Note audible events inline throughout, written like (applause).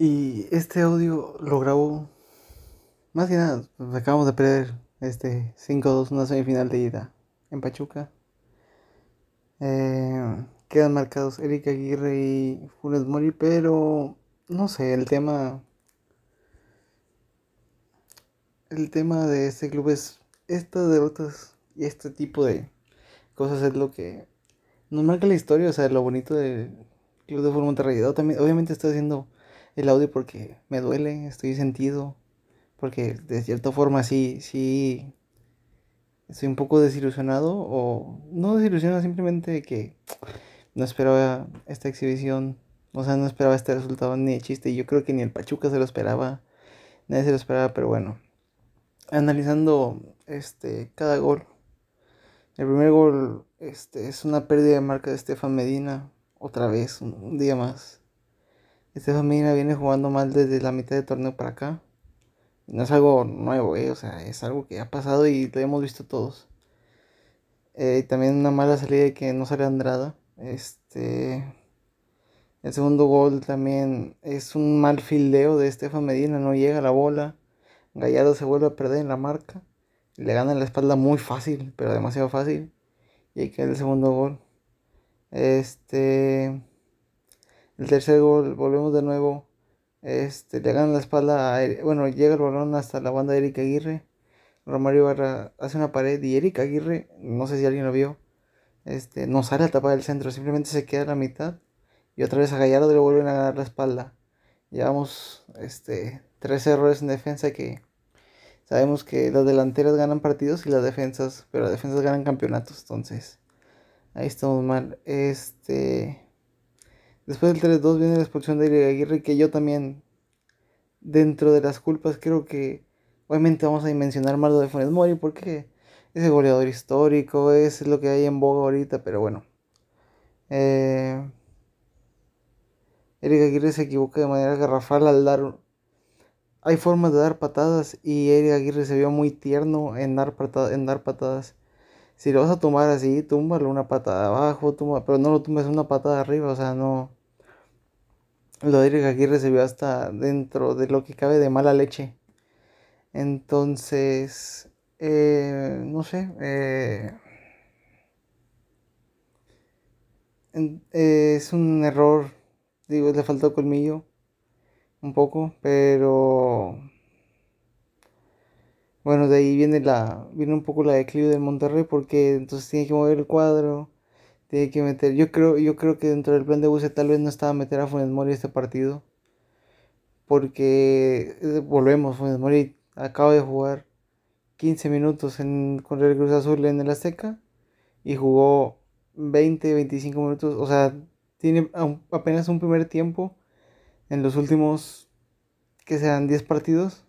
Y este audio lo grabo. Más que nada, pues acabamos de perder este 5-2, una semifinal de ida en Pachuca. Eh, quedan marcados Eric Aguirre y Funes Mori, pero no sé, el tema. El tema de este club es estas derrotas y este tipo de cosas es lo que nos marca la historia, o sea, lo bonito del Club de Fútbol Monterrey. También, obviamente estoy haciendo el audio porque me duele, estoy sentido, porque de cierta forma sí, sí, estoy un poco desilusionado, o no desilusionado, simplemente que no esperaba esta exhibición, o sea, no esperaba este resultado ni de chiste, y yo creo que ni el Pachuca se lo esperaba, nadie se lo esperaba, pero bueno, analizando este, cada gol. El primer gol este, es una pérdida de marca de Estefan Medina, otra vez, un día más. Esta familia viene jugando mal desde la mitad del torneo para acá. No es algo nuevo, eh, o sea, es algo que ha pasado y lo hemos visto todos. Eh, también una mala salida de que no sale Andrada. Este. El segundo gol también es un mal fildeo de Estefan Medina, no llega la bola. Gallardo se vuelve a perder en la marca. Le gana la espalda muy fácil, pero demasiado fácil. Y ahí queda el segundo gol. Este. El tercer gol, volvemos de nuevo. Este, le ganan la espalda a, bueno, llega el balón hasta la banda de Eric Aguirre. Romario Barra hace una pared y Eric Aguirre, no sé si alguien lo vio, este, no sale a tapar el centro, simplemente se queda a la mitad y otra vez a Gallardo le vuelven a ganar la espalda. Llevamos este, tres errores en defensa que sabemos que las delanteras ganan partidos y las defensas, pero las defensas ganan campeonatos, entonces ahí estamos mal. Este Después del 3-2 viene la expulsión de Aguirre, que yo también, dentro de las culpas, creo que obviamente vamos a mencionar más lo de Funes Mori, porque es el goleador histórico, es lo que hay en boga ahorita, pero bueno. Eh, Eric Aguirre se equivoca de manera garrafal al dar. Hay formas de dar patadas y Eric Aguirre se vio muy tierno en dar, en dar patadas. Si lo vas a tomar así, túmbalo una patada abajo, tumba, pero no lo tumbes una patada arriba, o sea, no lo de Eric Aguirre se vio hasta dentro de lo que cabe de mala leche. Entonces, eh, no sé, eh, es un error, digo, le faltó colmillo un poco, pero bueno, de ahí viene la viene un poco la declive del Monterrey porque entonces tiene que mover el cuadro tiene que meter. Yo creo, yo creo que dentro del plan de Buse tal vez no estaba meter a Funes Mori este partido. Porque eh, volvemos, Funes Mori acaba de jugar 15 minutos en, contra el Cruz Azul en el Azteca y jugó 20, 25 minutos. O sea, tiene apenas un primer tiempo en los últimos que sean 10 partidos.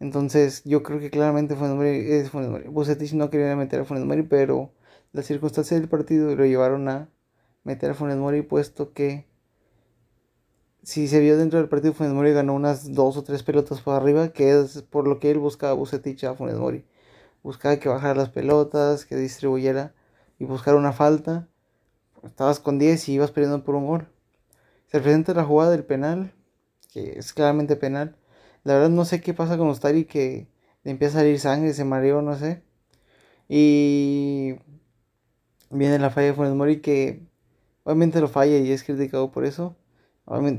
Entonces, yo creo que claramente Funes Mori es Funes Mori. Bucetich no quería meter a Funes Mori, pero las circunstancias del partido lo llevaron a meter a Funes Mori, puesto que si se vio dentro del partido, Funes Mori ganó unas dos o tres pelotas por arriba, que es por lo que él buscaba Bucetich a Funes Mori. Buscaba que bajara las pelotas, que distribuyera y buscar una falta. Estabas con 10 y ibas perdiendo por un gol. Se presenta la jugada del penal, que es claramente penal. La verdad no sé qué pasa con Ostari que le empieza a salir sangre, se mareó, no sé. Y viene la falla de Funes Mori que obviamente lo falla y es criticado por eso.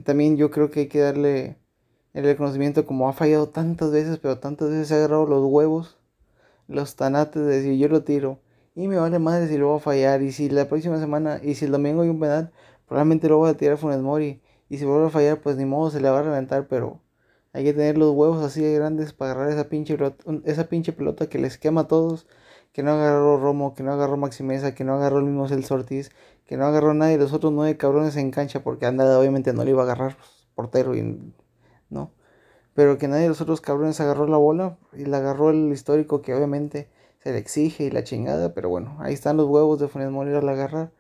también yo creo que hay que darle el reconocimiento como ha fallado tantas veces, pero tantas veces se ha agarrado los huevos, los tanates de decir yo lo tiro. Y me vale madre si lo voy a fallar. Y si la próxima semana, y si el domingo hay un penal, probablemente lo voy a tirar a Funes Mori. Y si vuelve a fallar, pues ni modo, se le va a reventar, pero hay que tener los huevos así de grandes para agarrar esa pinche, esa pinche pelota que les quema a todos que no agarró Romo, que no agarró Maximeza, que no agarró el mismo Celso Ortiz, que no agarró nadie de los otros nueve cabrones en cancha, porque Andrade obviamente no le iba a agarrar pues, portero y no. Pero que nadie de los otros cabrones agarró la bola y la agarró el histórico que obviamente se le exige y la chingada, pero bueno, ahí están los huevos de Funes Mori al agarrar,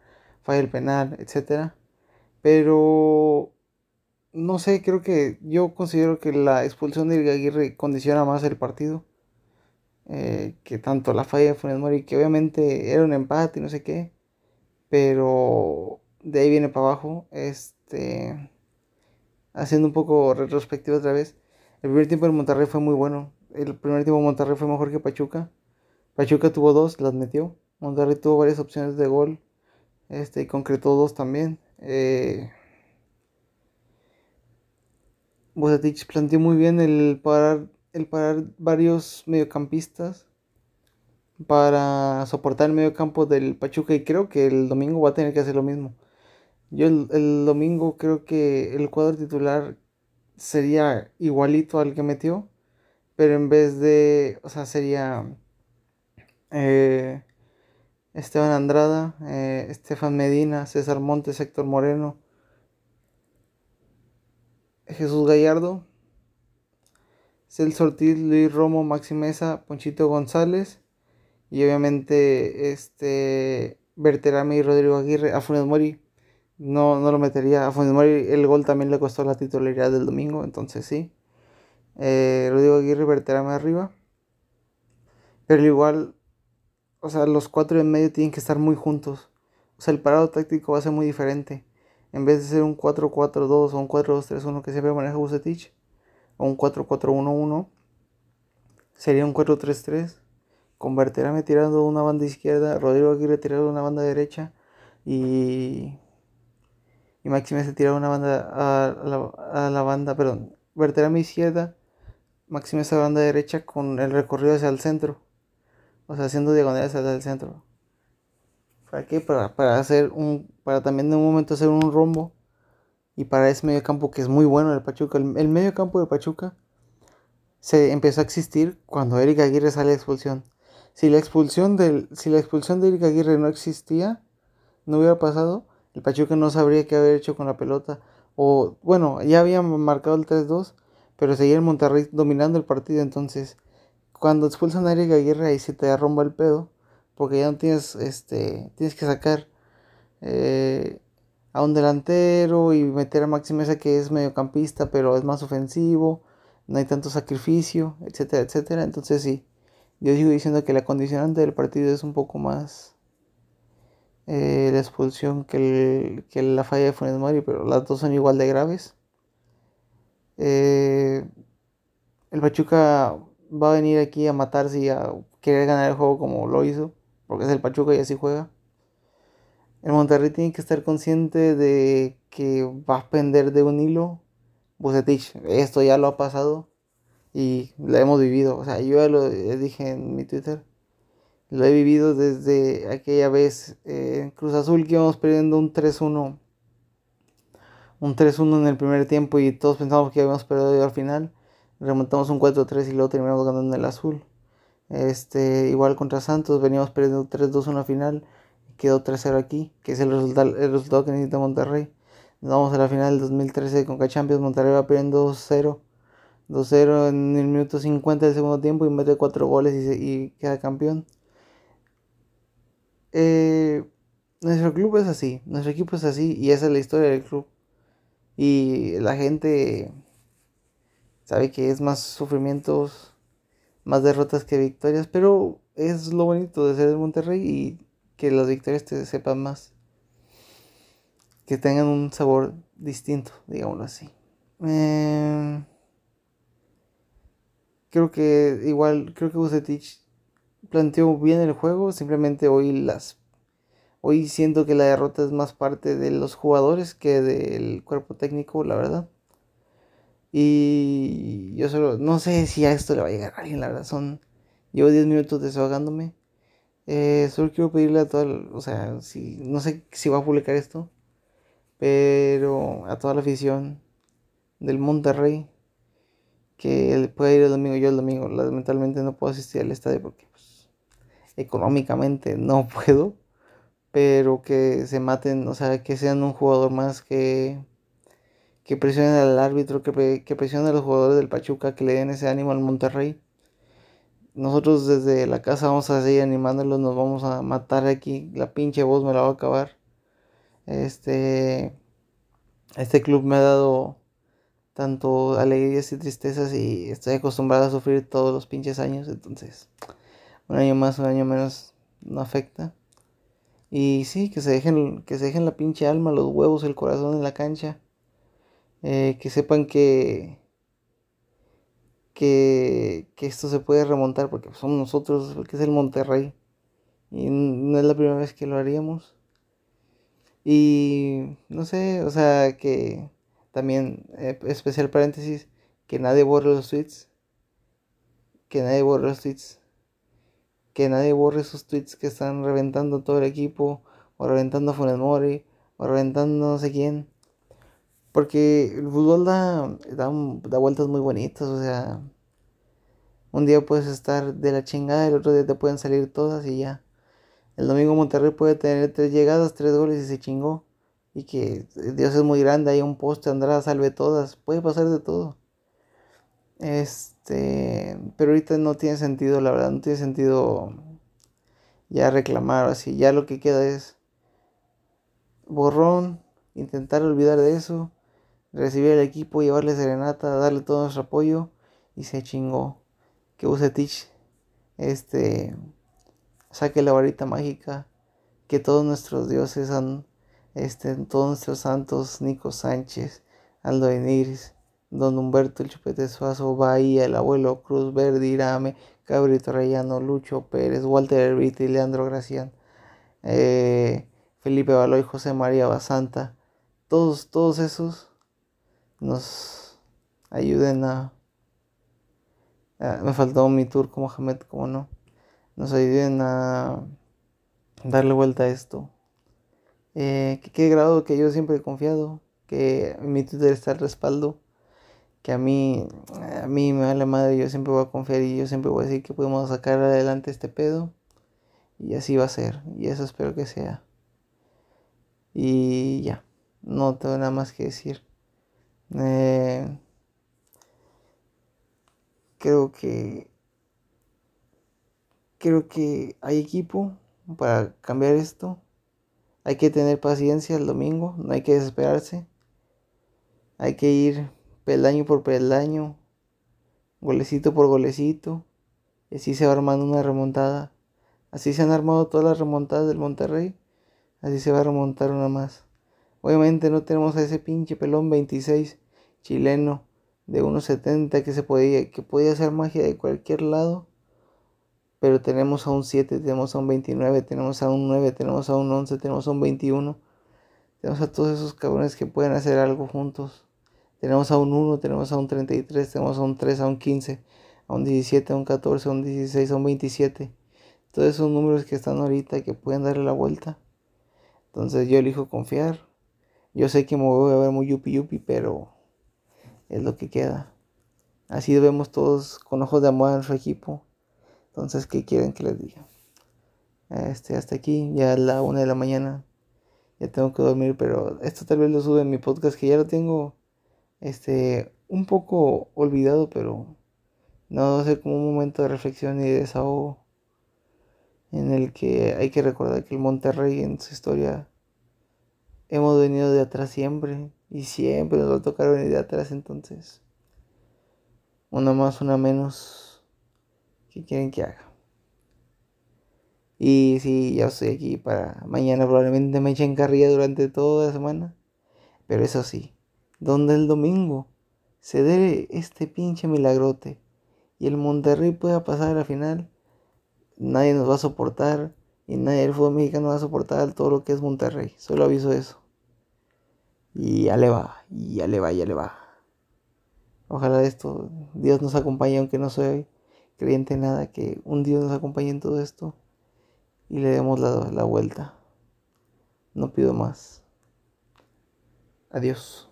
falla el penal, etcétera. Pero no sé, creo que yo considero que la expulsión de Aguirre condiciona más el partido eh, que tanto la falla de Funes Mori, que obviamente era un empate y no sé qué, pero de ahí viene para abajo. Este, haciendo un poco retrospectiva otra vez, el primer tiempo en Monterrey fue muy bueno. El primer tiempo en Monterrey fue mejor que Pachuca. Pachuca tuvo dos, las metió. Monterrey tuvo varias opciones de gol. Este, y concretó dos también. Eh, planteó muy bien el parar, el parar varios mediocampistas para soportar el mediocampo del Pachuca y creo que el domingo va a tener que hacer lo mismo. Yo el, domingo creo que el cuadro titular sería igualito al que metió, pero en vez de, o sea, sería eh, Esteban Andrada, eh, Estefan Medina, César Montes, Héctor Moreno, Jesús Gallardo, Celso Ortiz, Luis Romo, Maxi Mesa, Ponchito González y obviamente este Berterame y Rodrigo Aguirre, a Funes Mori no, no lo metería. A Funes Mori el gol también le costó la titularidad del domingo, entonces sí. Eh, Rodrigo Aguirre Berterame arriba. Pero igual, o sea, los cuatro en medio tienen que estar muy juntos. O sea, el parado táctico va a ser muy diferente. En vez de ser un 4-4-2 o un 4-2-3-1 que siempre maneja Bucetich, o un 4-4-1-1, sería un 4-3-3 con Berterame tirando una banda izquierda, Rodrigo Aguirre tirando una banda derecha y, y Maxime se tiraba una banda a, la, banda, perdón, Berterame izquierda, Maxime esa banda derecha con el recorrido hacia el centro, o sea, haciendo diagonales hacia el centro. ¿Para qué? Para, para hacer un, para también en un momento hacer un rombo y para ese medio campo que es muy bueno el Pachuca. El, el medio campo de Pachuca se empezó a existir cuando Eric Aguirre sale de expulsión. Si la expulsión del, si la expulsión de Eric Aguirre no existía, no hubiera pasado, el Pachuca no sabría qué haber hecho con la pelota. O, bueno, ya había marcado el 3-2, pero seguía el Monterrey dominando el partido. Entonces, cuando expulsan a Eric Aguirre, ahí se te arromba el pedo. Porque ya no tienes, este, tienes que sacar eh, a un delantero y meter a Maxi Mesa que es mediocampista, pero es más ofensivo. No hay tanto sacrificio, etcétera, etcétera. Entonces, sí yo sigo diciendo que la condicionante del partido es un poco más eh, la expulsión que, la falla de Funes Mori, pero las dos son igual de graves. Eh, el Pachuca va a venir aquí a matarse y a querer ganar el juego como lo hizo, porque es el Pachuca y así juega. El Monterrey tiene que estar consciente de que va a pender de un hilo. Bucetich, esto ya lo ha pasado y la hemos vivido. O sea, yo ya lo dije en mi Twitter. Lo he vivido desde aquella vez eh, en Cruz Azul que íbamos perdiendo un 3-1. Un 3-1 en el primer tiempo y todos pensamos que habíamos perdido al final. Remontamos un 4-3 y luego terminamos ganando en el azul. Este, igual contra Santos veníamos perdiendo 3-2 en la final. Quedó 3-0 aquí, que es el resultado, el resultado que necesita Monterrey. Nos vamos a la final del 2013 con Champions. Monterrey va perdiendo 2-0 2-0 en el minuto 50 del segundo tiempo y mete 4 goles y, queda campeón. Eh, nuestro club es así, nuestro equipo es así y esa es la historia del club. Y la gente sabe que es más sufrimientos, más derrotas que victorias, pero es lo bonito de ser de Monterrey y que las victorias te sepan más. Que tengan un sabor distinto, digámoslo así. Eh, Creo que igual, creo que Bucetich planteó bien el juego, simplemente hoy las hoy siento que la derrota es más parte de los jugadores que del cuerpo técnico, la verdad. Y yo solo no sé si a esto le va a llegar a alguien, la verdad, son llevo 10 minutos desahogándome. Eh, solo quiero pedirle a toda, o sea, si no sé si va a publicar esto, pero a toda la afición del Monterrey que pueda ir el domingo, yo el domingo lamentablemente no puedo asistir al estadio porque pues, económicamente no (laughs) puedo, pero que se maten, o sea, que sean un jugador más que, que presionen al árbitro, que, que presionen a los jugadores del Pachuca, que le den ese ánimo al Monterrey. Nosotros desde la casa vamos a seguir animándolos, nos vamos a matar aquí, la pinche voz me la va a acabar. Este, este club me ha dado tanto alegrías y tristezas y estoy acostumbrado a sufrir todos los pinches años, entonces un año más, un año menos no afecta. Y sí, que se dejen, que se dejen la pinche alma, los huevos, el corazón en la cancha. Eh, que sepan que, que, que esto se puede remontar porque somos nosotros, porque es el Monterrey. Y no es la primera vez que lo haríamos. Y no sé, o sea, que también, eh, especial paréntesis, que nadie borre los tweets. Que nadie borre los tweets. Que nadie borre esos tweets que están reventando todo el equipo, o reventando a Funes o reventando no sé quién. Porque el fútbol da, da, da vueltas muy bonitas, o sea, un día puedes estar de la chingada, el otro día te pueden salir todas y ya. El domingo Monterrey puede tener tres llegadas, tres goles y se chingó. Y que Dios es muy grande, hay un poste, Andrada salve todas. Puede pasar de todo. Este, pero ahorita no tiene sentido, la verdad, no tiene sentido ya reclamar así. Ya lo que queda es borrón, intentar olvidar de eso, recibir al equipo, llevarle serenata, darle todo nuestro apoyo y se chingó. Que use Teach este saque la varita mágica, que todos nuestros dioses han, este, todos nuestros santos, Nico Sánchez, Aldo Eniris, Don Humberto el Chupete Suazo, Bahía, el abuelo Cruz Verde, Irame, Cabrito Reyano, Lucho Pérez, Walter Herbiti, Leandro Gracián, eh, Felipe Baloy, José María Basanta, todos, todos esos nos ayuden a... me faltó mi tour como Mohamed, como no nos ayuden a darle vuelta a esto. Eh, que grado que yo siempre he confiado, que mi Twitter está el respaldo, que a mí, a mí me da la madre, yo siempre voy a confiar y yo siempre voy a decir que podemos sacar adelante este pedo. Y así va a ser, y eso espero que sea. Y ya, no tengo nada más que decir. Eh, creo que creo que hay equipo para cambiar esto. Hay que tener paciencia el domingo, no hay que desesperarse. Hay que ir peldaño por peldaño, golecito por golecito. Y así se va armando una remontada. Así se han armado todas las remontadas del Monterrey. Así se va a remontar una más. Obviamente no tenemos a ese pinche pelón 26 chileno de 1.70 que se podía, que podía hacer magia de cualquier lado pero tenemos a un 7, tenemos a un 29, tenemos a un 9, tenemos a un 11, tenemos a un 21. Tenemos a todos esos cabrones que pueden hacer algo juntos. Tenemos a un 1, tenemos a un 33, tenemos a un 3, a un 15, a un 17, a un 14, a un 16, a un 27. Todos esos números que están ahorita que pueden darle la vuelta. Entonces yo elijo confiar. Yo sé que me voy a ver muy yupi yupi, pero es lo que queda. Así vemos todos con ojos de amor a nuestro equipo. Entonces, ¿qué quieren que les diga? Este, hasta aquí, ya a la una de la mañana. Ya tengo que dormir, pero esto tal vez lo sube en mi podcast, que ya lo tengo este, un poco olvidado, pero no ser como un momento de reflexión y de desahogo en el que hay que recordar que el Monterrey en su historia hemos venido de atrás siempre y siempre nos va a tocar venir de atrás entonces una más una menos ¿Qué quieren que haga? Y sí, ya estoy aquí para mañana. Probablemente me echen carrilla durante toda la semana. Pero eso sí, donde el domingo se dé este pinche milagrote y el Monterrey pueda pasar a la final, nadie nos va a soportar y nadie del fútbol mexicano va a soportar todo lo que es Monterrey. Solo aviso eso. Y ya le va, y ya le va, ya le va. Ojalá esto, Dios nos acompañe aunque no soy creyente nada, que un Dios nos acompañe en todo esto y le demos la, la vuelta. No pido más. Adiós.